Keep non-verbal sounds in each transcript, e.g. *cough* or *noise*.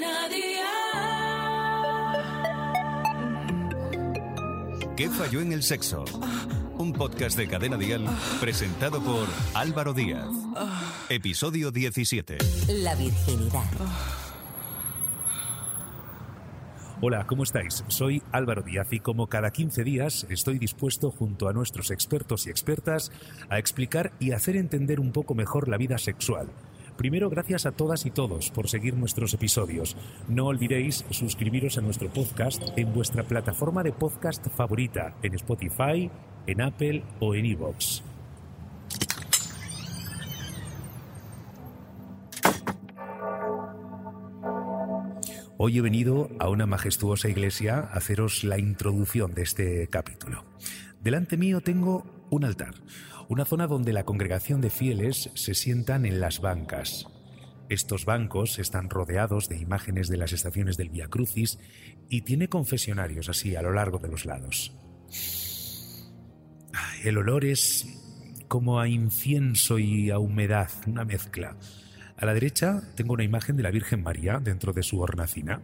Cadena ¿Qué falló en el sexo? Un podcast de Cadena Dial presentado por Álvaro Díaz. Episodio 17. La virginidad. Hola, ¿cómo estáis? Soy Álvaro Díaz y como cada 15 días estoy dispuesto junto a nuestros expertos y expertas a explicar y hacer entender un poco mejor la vida sexual. Primero, gracias a todas y todos por seguir nuestros episodios. No olvidéis suscribiros a nuestro podcast en vuestra plataforma de podcast favorita, en Spotify, en Apple o en iVoox. Hoy he venido a una majestuosa iglesia a haceros la introducción de este capítulo. Delante mío tengo un altar, una zona donde la congregación de fieles se sientan en las bancas. Estos bancos están rodeados de imágenes de las estaciones del Via Crucis y tiene confesionarios así a lo largo de los lados. El olor es como a incienso y a humedad, una mezcla. A la derecha tengo una imagen de la Virgen María dentro de su hornacina.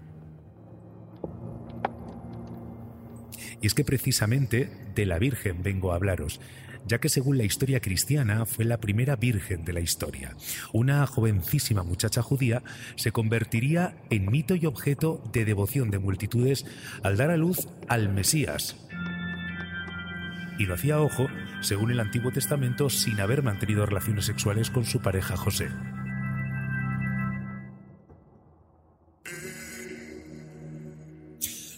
Y es que precisamente de la Virgen vengo a hablaros, ya que según la historia cristiana fue la primera Virgen de la historia. Una jovencísima muchacha judía se convertiría en mito y objeto de devoción de multitudes al dar a luz al Mesías. Y lo hacía, ojo, según el Antiguo Testamento, sin haber mantenido relaciones sexuales con su pareja José.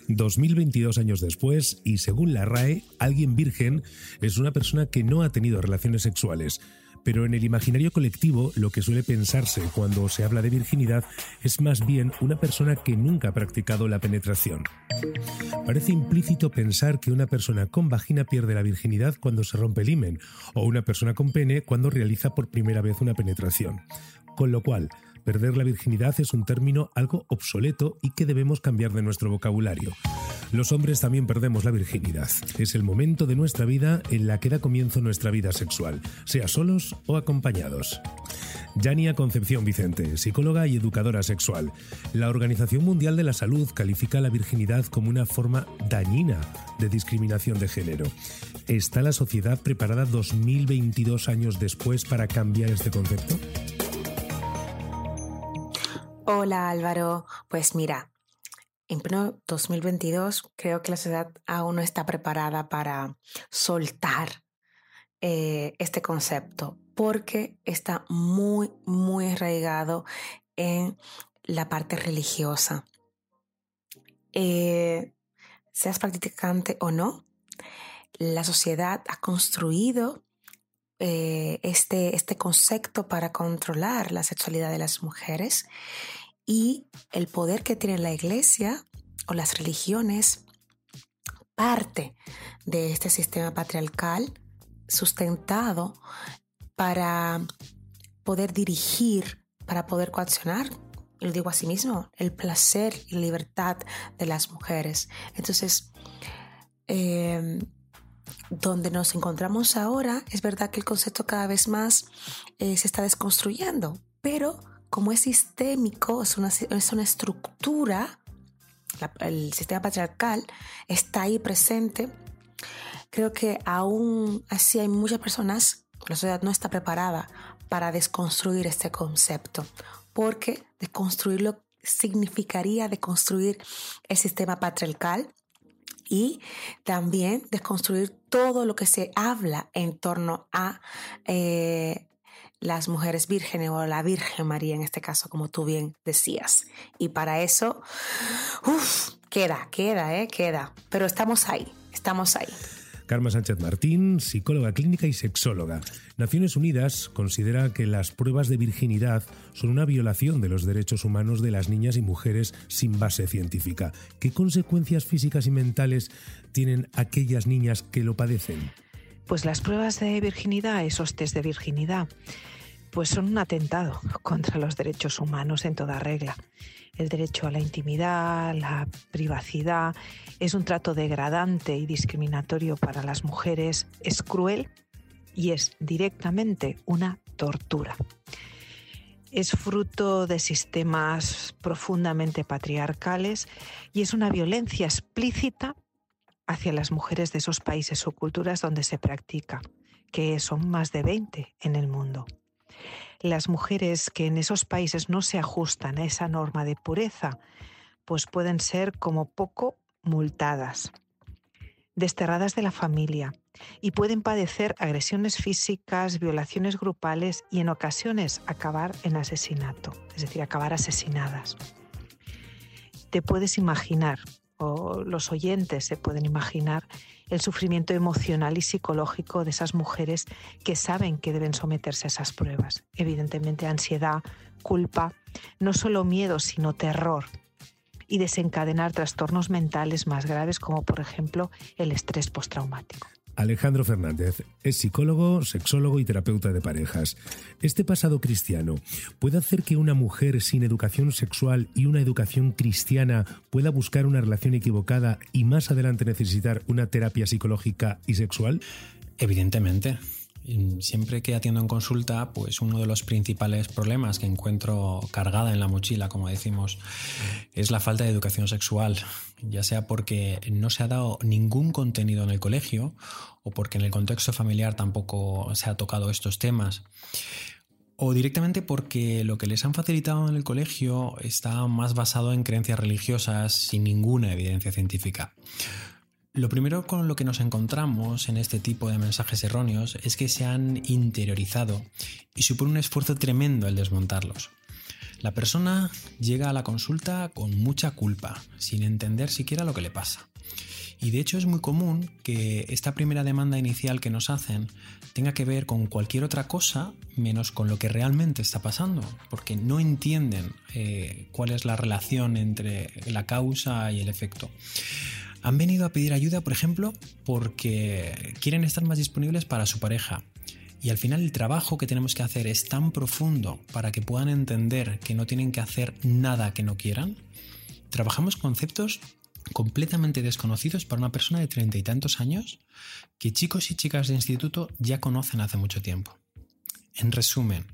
2022 años después, y según la RAE, alguien virgen es una persona que no ha tenido relaciones sexuales. Pero en el imaginario colectivo lo que suele pensarse cuando se habla de virginidad es más bien una persona que nunca ha practicado la penetración. Parece implícito pensar que una persona con vagina pierde la virginidad cuando se rompe el himen, o una persona con pene cuando realiza por primera vez una penetración. Con lo cual, Perder la virginidad es un término algo obsoleto y que debemos cambiar de nuestro vocabulario. Los hombres también perdemos la virginidad. Es el momento de nuestra vida en la que da comienzo nuestra vida sexual, sea solos o acompañados. Yania Concepción Vicente, psicóloga y educadora sexual. La Organización Mundial de la Salud califica la virginidad como una forma dañina de discriminación de género. ¿Está la sociedad preparada 2022 años después para cambiar este concepto? Hola Álvaro, pues mira, en pleno 2022 creo que la sociedad aún no está preparada para soltar eh, este concepto porque está muy, muy arraigado en la parte religiosa. Eh, seas practicante o no, la sociedad ha construido eh, este, este concepto para controlar la sexualidad de las mujeres y el poder que tiene la iglesia o las religiones parte de este sistema patriarcal sustentado para poder dirigir, para poder coaccionar, lo digo así mismo, el placer y la libertad de las mujeres. Entonces, eh, donde nos encontramos ahora, es verdad que el concepto cada vez más eh, se está desconstruyendo, pero como es sistémico, es una, es una estructura, el sistema patriarcal está ahí presente, creo que aún así hay muchas personas, la sociedad no está preparada para desconstruir este concepto, porque desconstruirlo significaría deconstruir el sistema patriarcal y también desconstruir todo lo que se habla en torno a eh, las mujeres vírgenes o la Virgen María en este caso, como tú bien decías. Y para eso, uff, queda, queda, eh, queda. Pero estamos ahí, estamos ahí. Carmen Sánchez Martín, psicóloga clínica y sexóloga. Naciones Unidas considera que las pruebas de virginidad son una violación de los derechos humanos de las niñas y mujeres sin base científica. ¿Qué consecuencias físicas y mentales tienen aquellas niñas que lo padecen? Pues las pruebas de virginidad, esos test de virginidad, pues son un atentado *laughs* contra los derechos humanos en toda regla. El derecho a la intimidad, la privacidad, es un trato degradante y discriminatorio para las mujeres, es cruel y es directamente una tortura. es fruto de sistemas profundamente patriarcales y es una violencia explícita hacia las mujeres de esos países o culturas donde se practica, que son más de 20 en el mundo. Las mujeres que en esos países no se ajustan a esa norma de pureza, pues pueden ser como poco multadas, desterradas de la familia y pueden padecer agresiones físicas, violaciones grupales y en ocasiones acabar en asesinato, es decir, acabar asesinadas. Te puedes imaginar, o los oyentes se pueden imaginar, el sufrimiento emocional y psicológico de esas mujeres que saben que deben someterse a esas pruebas. Evidentemente ansiedad, culpa, no solo miedo, sino terror y desencadenar trastornos mentales más graves como por ejemplo el estrés postraumático. Alejandro Fernández es psicólogo, sexólogo y terapeuta de parejas. Este pasado cristiano puede hacer que una mujer sin educación sexual y una educación cristiana pueda buscar una relación equivocada y más adelante necesitar una terapia psicológica y sexual? Evidentemente siempre que atiendo en consulta, pues uno de los principales problemas que encuentro cargada en la mochila, como decimos, es la falta de educación sexual, ya sea porque no se ha dado ningún contenido en el colegio o porque en el contexto familiar tampoco se ha tocado estos temas. O directamente porque lo que les han facilitado en el colegio está más basado en creencias religiosas sin ninguna evidencia científica. Lo primero con lo que nos encontramos en este tipo de mensajes erróneos es que se han interiorizado y supone un esfuerzo tremendo el desmontarlos. La persona llega a la consulta con mucha culpa, sin entender siquiera lo que le pasa. Y de hecho es muy común que esta primera demanda inicial que nos hacen tenga que ver con cualquier otra cosa menos con lo que realmente está pasando, porque no entienden eh, cuál es la relación entre la causa y el efecto han venido a pedir ayuda, por ejemplo, porque quieren estar más disponibles para su pareja. Y al final el trabajo que tenemos que hacer es tan profundo para que puedan entender que no tienen que hacer nada que no quieran. Trabajamos conceptos completamente desconocidos para una persona de treinta y tantos años que chicos y chicas de instituto ya conocen hace mucho tiempo. En resumen,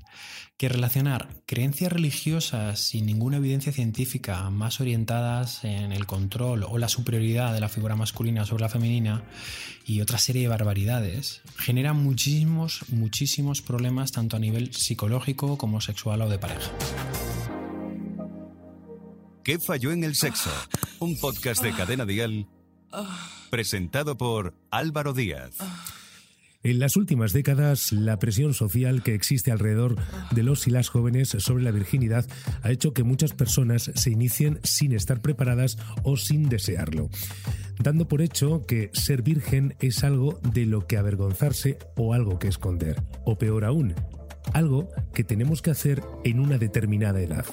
que relacionar creencias religiosas sin ninguna evidencia científica, más orientadas en el control o la superioridad de la figura masculina sobre la femenina y otra serie de barbaridades, genera muchísimos, muchísimos problemas tanto a nivel psicológico como sexual o de pareja. ¿Qué falló en el sexo? Un podcast de Cadena Dial presentado por Álvaro Díaz. En las últimas décadas, la presión social que existe alrededor de los y las jóvenes sobre la virginidad ha hecho que muchas personas se inicien sin estar preparadas o sin desearlo, dando por hecho que ser virgen es algo de lo que avergonzarse o algo que esconder, o peor aún, algo que tenemos que hacer en una determinada edad.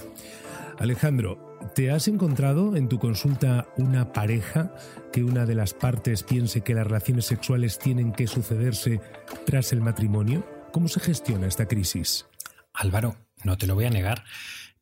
Alejandro, ¿Te has encontrado en tu consulta una pareja que una de las partes piense que las relaciones sexuales tienen que sucederse tras el matrimonio? ¿Cómo se gestiona esta crisis? Álvaro, no te lo voy a negar,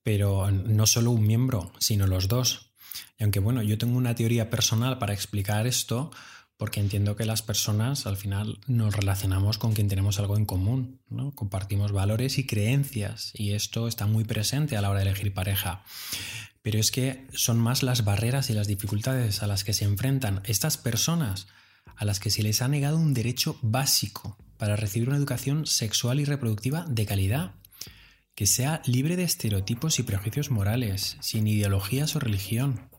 pero no solo un miembro, sino los dos. Y aunque bueno, yo tengo una teoría personal para explicar esto, porque entiendo que las personas al final nos relacionamos con quien tenemos algo en común, ¿no? compartimos valores y creencias, y esto está muy presente a la hora de elegir pareja. Pero es que son más las barreras y las dificultades a las que se enfrentan estas personas, a las que se les ha negado un derecho básico para recibir una educación sexual y reproductiva de calidad, que sea libre de estereotipos y prejuicios morales, sin ideologías o religión.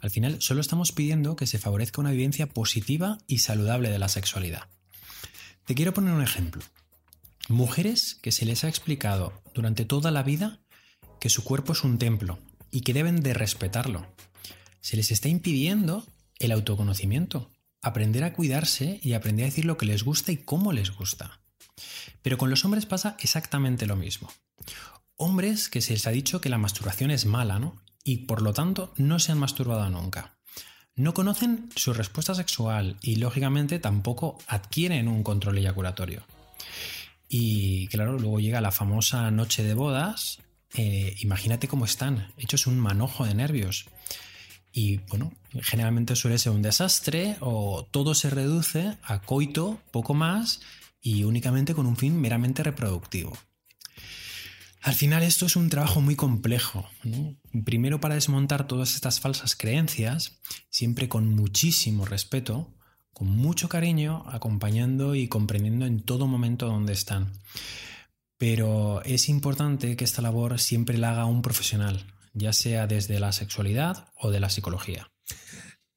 Al final, solo estamos pidiendo que se favorezca una vivencia positiva y saludable de la sexualidad. Te quiero poner un ejemplo. Mujeres que se les ha explicado durante toda la vida que su cuerpo es un templo y que deben de respetarlo. Se les está impidiendo el autoconocimiento, aprender a cuidarse y aprender a decir lo que les gusta y cómo les gusta. Pero con los hombres pasa exactamente lo mismo. Hombres que se les ha dicho que la masturbación es mala, ¿no? Y por lo tanto no se han masturbado nunca. No conocen su respuesta sexual y lógicamente tampoco adquieren un control eyaculatorio. Y claro, luego llega la famosa noche de bodas eh, imagínate cómo están, hechos un manojo de nervios. Y bueno, generalmente suele ser un desastre o todo se reduce a coito, poco más y únicamente con un fin meramente reproductivo. Al final esto es un trabajo muy complejo. Primero para desmontar todas estas falsas creencias, siempre con muchísimo respeto, con mucho cariño, acompañando y comprendiendo en todo momento dónde están. Pero es importante que esta labor siempre la haga un profesional, ya sea desde la sexualidad o de la psicología.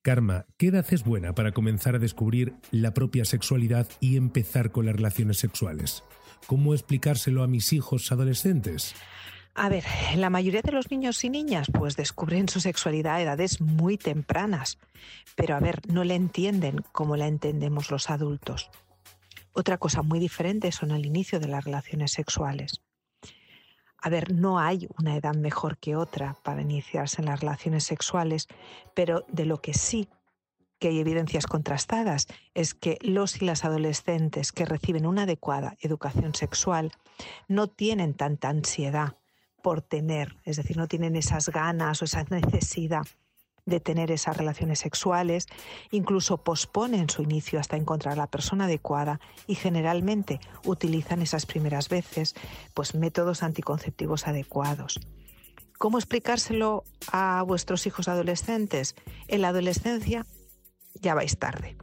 Karma, ¿qué edad es buena para comenzar a descubrir la propia sexualidad y empezar con las relaciones sexuales? ¿Cómo explicárselo a mis hijos adolescentes? A ver, la mayoría de los niños y niñas pues descubren su sexualidad a edades muy tempranas, pero a ver, no la entienden como la entendemos los adultos. Otra cosa muy diferente son el inicio de las relaciones sexuales. A ver, no hay una edad mejor que otra para iniciarse en las relaciones sexuales, pero de lo que sí que hay evidencias contrastadas es que los y las adolescentes que reciben una adecuada educación sexual no tienen tanta ansiedad por tener, es decir, no tienen esas ganas o esa necesidad de tener esas relaciones sexuales, incluso posponen su inicio hasta encontrar la persona adecuada y generalmente utilizan esas primeras veces pues métodos anticonceptivos adecuados. ¿Cómo explicárselo a vuestros hijos adolescentes? En la adolescencia ya vais tarde.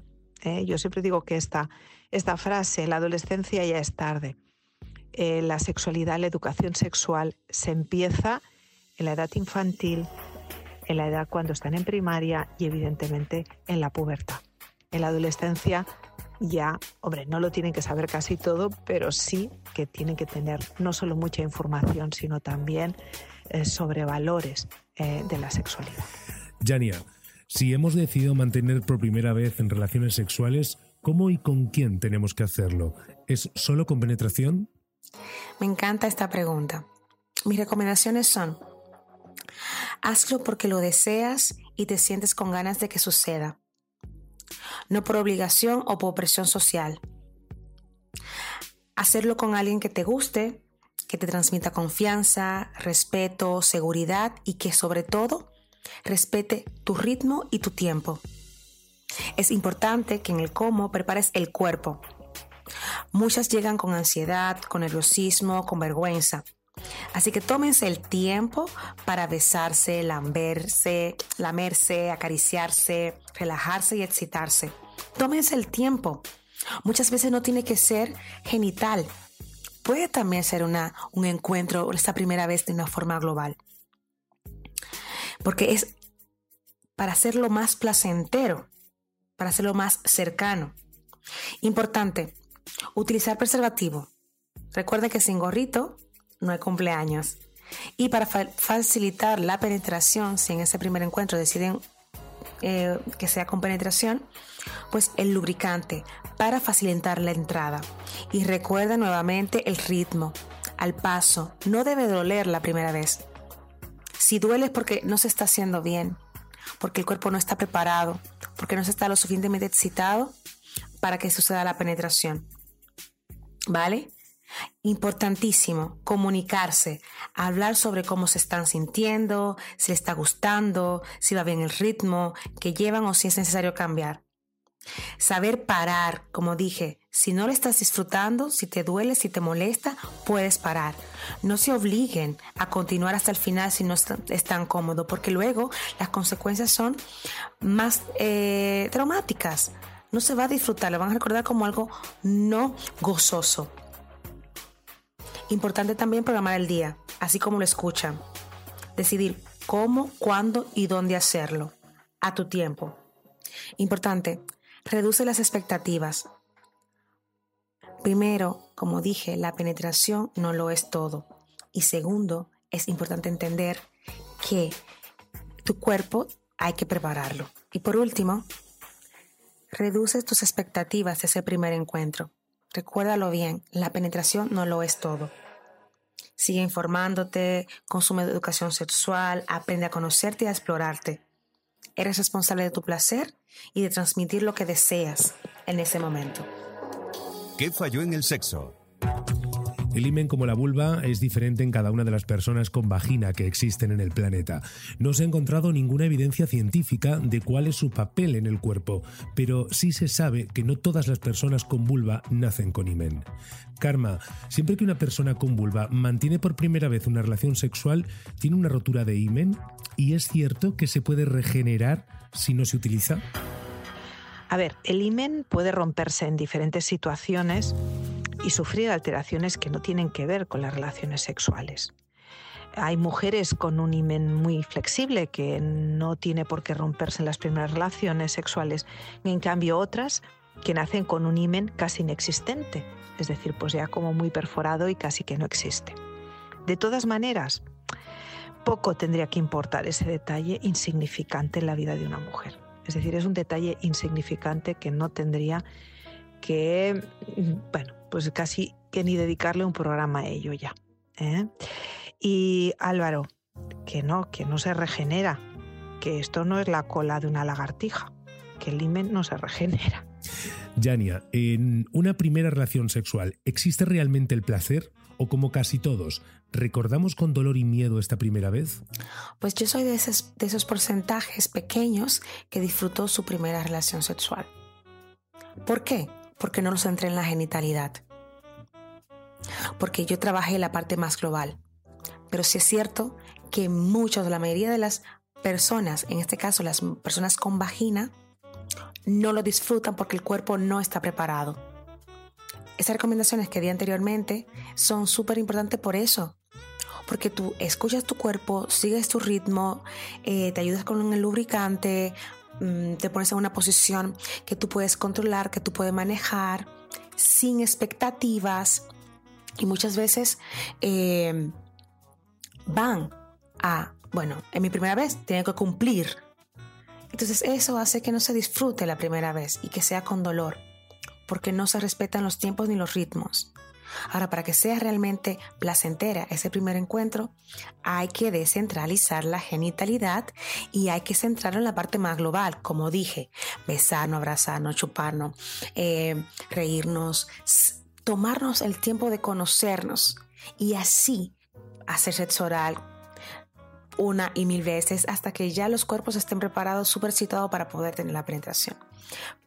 ¿eh? Yo siempre digo que esta, esta frase, la adolescencia ya es tarde. Eh, la sexualidad, la educación sexual se empieza en la edad infantil, en la edad cuando están en primaria y evidentemente en la pubertad. En la adolescencia ya, hombre, no lo tienen que saber casi todo, pero sí que tienen que tener no solo mucha información, sino también eh, sobre valores de la sexualidad. Jania, si hemos decidido mantener por primera vez en relaciones sexuales, ¿cómo y con quién tenemos que hacerlo? ¿Es solo con penetración? Me encanta esta pregunta. Mis recomendaciones son, hazlo porque lo deseas y te sientes con ganas de que suceda, no por obligación o por presión social. Hacerlo con alguien que te guste, que te transmita confianza, respeto, seguridad y que sobre todo Respete tu ritmo y tu tiempo. Es importante que en el cómo prepares el cuerpo. Muchas llegan con ansiedad, con nerviosismo, con vergüenza. Así que tómense el tiempo para besarse, lamberse, lamerse, acariciarse, relajarse y excitarse. Tómense el tiempo. Muchas veces no tiene que ser genital. Puede también ser una, un encuentro, esta primera vez de una forma global porque es para hacerlo más placentero, para hacerlo más cercano. Importante, utilizar preservativo. Recuerden que sin gorrito no hay cumpleaños. Y para facilitar la penetración, si en ese primer encuentro deciden eh, que sea con penetración, pues el lubricante para facilitar la entrada. Y recuerda nuevamente el ritmo, al paso. No debe doler la primera vez. Si duele es porque no se está haciendo bien, porque el cuerpo no está preparado, porque no se está lo suficientemente excitado para que suceda la penetración. ¿Vale? Importantísimo, comunicarse, hablar sobre cómo se están sintiendo, si les está gustando, si va bien el ritmo que llevan o si es necesario cambiar. Saber parar, como dije, si no lo estás disfrutando, si te duele, si te molesta, puedes parar. No se obliguen a continuar hasta el final si no es tan cómodo, porque luego las consecuencias son más eh, traumáticas. No se va a disfrutar, lo van a recordar como algo no gozoso. Importante también programar el día, así como lo escuchan. Decidir cómo, cuándo y dónde hacerlo, a tu tiempo. Importante, reduce las expectativas. Primero, como dije, la penetración no lo es todo. Y segundo, es importante entender que tu cuerpo hay que prepararlo. Y por último, reduce tus expectativas de ese primer encuentro. Recuérdalo bien, la penetración no lo es todo. Sigue informándote, consume educación sexual, aprende a conocerte y a explorarte. Eres responsable de tu placer y de transmitir lo que deseas en ese momento. ¿Qué falló en el sexo? El himen como la vulva es diferente en cada una de las personas con vagina que existen en el planeta. No se ha encontrado ninguna evidencia científica de cuál es su papel en el cuerpo, pero sí se sabe que no todas las personas con vulva nacen con himen. Karma, siempre que una persona con vulva mantiene por primera vez una relación sexual, tiene una rotura de himen y es cierto que se puede regenerar si no se utiliza. A ver, el himen puede romperse en diferentes situaciones y sufrir alteraciones que no tienen que ver con las relaciones sexuales. Hay mujeres con un himen muy flexible que no tiene por qué romperse en las primeras relaciones sexuales, y en cambio otras que nacen con un himen casi inexistente, es decir, pues ya como muy perforado y casi que no existe. De todas maneras, poco tendría que importar ese detalle insignificante en la vida de una mujer. Es decir, es un detalle insignificante que no tendría que, bueno, pues casi que ni dedicarle un programa a ello ya. ¿eh? Y Álvaro, que no, que no se regenera, que esto no es la cola de una lagartija, que el himen no se regenera. Yania, en una primera relación sexual, ¿existe realmente el placer? ¿O como casi todos, recordamos con dolor y miedo esta primera vez? Pues yo soy de esos, de esos porcentajes pequeños que disfrutó su primera relación sexual. ¿Por qué? Porque no lo centré en la genitalidad. Porque yo trabajé la parte más global. Pero sí es cierto que muchas, la mayoría de las personas, en este caso las personas con vagina, no lo disfrutan porque el cuerpo no está preparado. Esas recomendaciones que di anteriormente son súper importantes por eso. Porque tú escuchas tu cuerpo, sigues tu ritmo, eh, te ayudas con el lubricante, te pones en una posición que tú puedes controlar, que tú puedes manejar, sin expectativas. Y muchas veces eh, van a, bueno, en mi primera vez tienen que cumplir. Entonces eso hace que no se disfrute la primera vez y que sea con dolor, porque no se respetan los tiempos ni los ritmos. Ahora, para que sea realmente placentera ese primer encuentro, hay que descentralizar la genitalidad y hay que centrarlo en la parte más global, como dije, besarnos, abrazarnos, chuparnos, eh, reírnos, tomarnos el tiempo de conocernos y así hacer sexo oral una y mil veces hasta que ya los cuerpos estén preparados, súper citados para poder tener la penetración.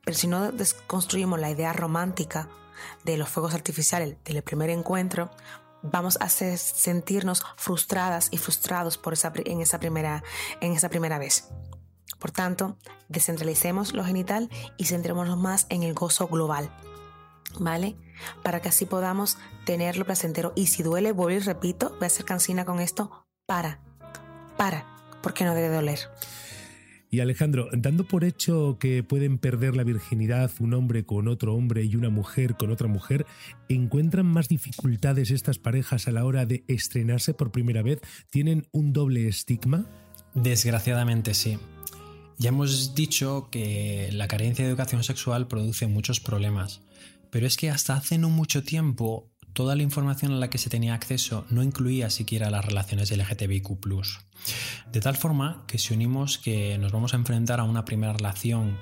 Pero si no desconstruimos la idea romántica, de los fuegos artificiales del primer encuentro, vamos a sentirnos frustradas y frustrados por esa, en, esa primera, en esa primera vez. Por tanto, descentralicemos lo genital y centrémonos más en el gozo global. ¿Vale? Para que así podamos tenerlo placentero. Y si duele, vuelvo y repito, voy a hacer cansina con esto, para, para, porque no debe doler. Y Alejandro, dando por hecho que pueden perder la virginidad un hombre con otro hombre y una mujer con otra mujer, ¿encuentran más dificultades estas parejas a la hora de estrenarse por primera vez? ¿Tienen un doble estigma? Desgraciadamente sí. Ya hemos dicho que la carencia de educación sexual produce muchos problemas, pero es que hasta hace no mucho tiempo toda la información a la que se tenía acceso no incluía siquiera las relaciones LGTBIQ. De tal forma que si unimos que nos vamos a enfrentar a una primera relación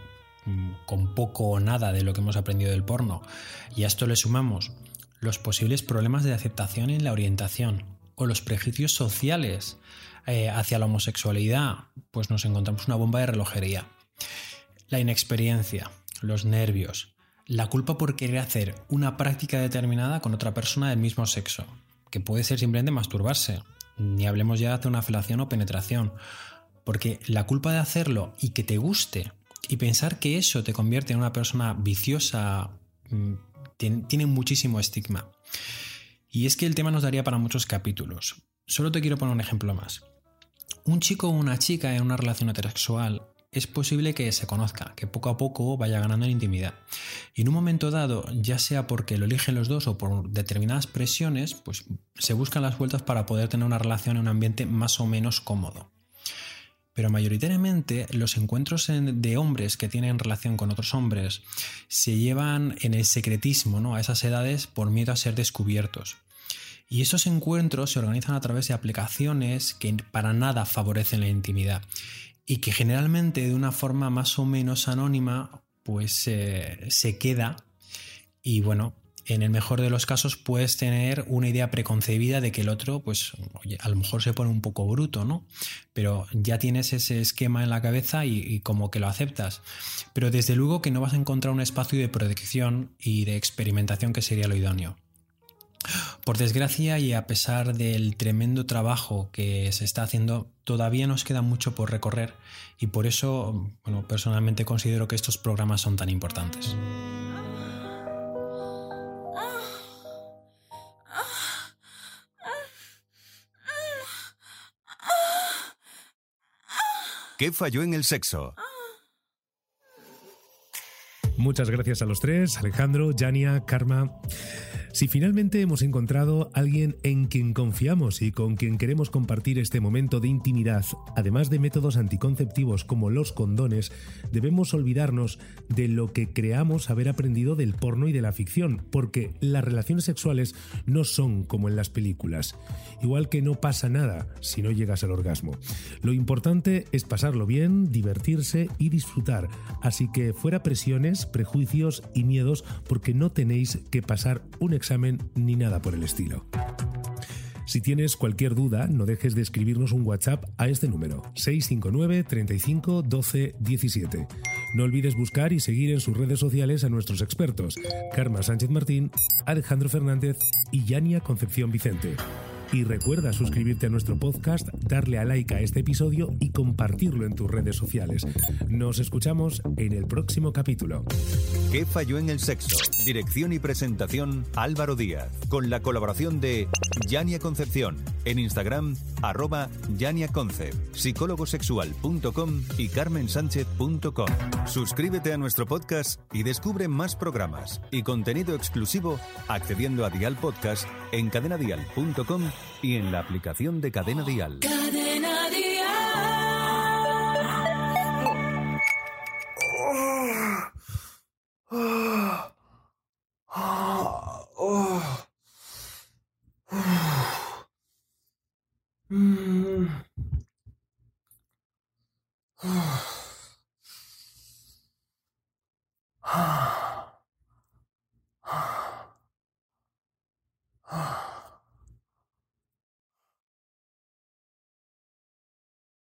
mm, con poco o nada de lo que hemos aprendido del porno, y a esto le sumamos los posibles problemas de aceptación en la orientación o los prejuicios sociales eh, hacia la homosexualidad, pues nos encontramos una bomba de relojería. La inexperiencia, los nervios, la culpa por querer hacer una práctica determinada con otra persona del mismo sexo, que puede ser simplemente masturbarse, ni hablemos ya de una felación o penetración, porque la culpa de hacerlo y que te guste y pensar que eso te convierte en una persona viciosa mm, tiene, muchísimo estigma. Y es que el tema nos daría para muchos capítulos. Solo te quiero poner un ejemplo más. Un chico o una chica en una relación heterosexual es posible que se conozca, que poco a poco vaya ganando en intimidad. Y en un momento dado, ya sea porque lo eligen los dos o por determinadas presiones, pues se buscan las vueltas para poder tener una relación en un ambiente más o menos cómodo. Pero mayoritariamente los encuentros de hombres que tienen relación con otros hombres se llevan en el secretismo ¿no? a esas edades por miedo a ser descubiertos. Y esos encuentros se organizan a través de aplicaciones que para nada favorecen la intimidad y que generalmente de una forma más o menos anónima pues se queda y bueno, en el mejor de los casos puedes tener una idea preconcebida de que el otro, pues, a lo mejor se pone un poco bruto, ¿no? Pero ya tienes ese esquema en la cabeza y, y, como que lo aceptas. Pero desde luego que no vas a encontrar un espacio de protección y de experimentación que sería lo idóneo. Por desgracia y a pesar del tremendo trabajo que se está haciendo, todavía nos queda mucho por recorrer y por eso, bueno, personalmente considero que estos programas son tan importantes. ¿Qué falló en el sexo? Muchas gracias a los tres, Alejandro, Jania, Karma. Si finalmente hemos encontrado alguien en quien confiamos y con quien queremos compartir este momento de intimidad, además de métodos anticonceptivos como los condones, debemos olvidarnos de lo que creamos haber aprendido del porno y de la ficción, porque las relaciones sexuales no son como en las películas. Igual que no pasa nada si no llegas al orgasmo. Lo importante es pasarlo bien, divertirse y disfrutar. Así que fuera presiones, prejuicios y miedos porque no tenéis que pasar un examen ni nada por el estilo. Si tienes cualquier duda, no dejes de escribirnos un WhatsApp a este número 659 35 12 17. No olvides buscar y seguir en sus redes sociales a nuestros expertos, Karma Sánchez Martín, Alejandro Fernández y Yania Concepción Vicente. Y recuerda suscribirte a nuestro podcast, darle a like a este episodio y compartirlo en tus redes sociales. Nos escuchamos en el próximo capítulo. ¿Qué falló en el sexo? Dirección y presentación Álvaro Díaz, con la colaboración de Yania Concepción, en Instagram arroba yaniaconcept, psicólogosexual.com y carmensánchez.com. Suscríbete a nuestro podcast y descubre más programas y contenido exclusivo accediendo a Dial Podcast en cadenadial.com y en la aplicación de Cadena Dial.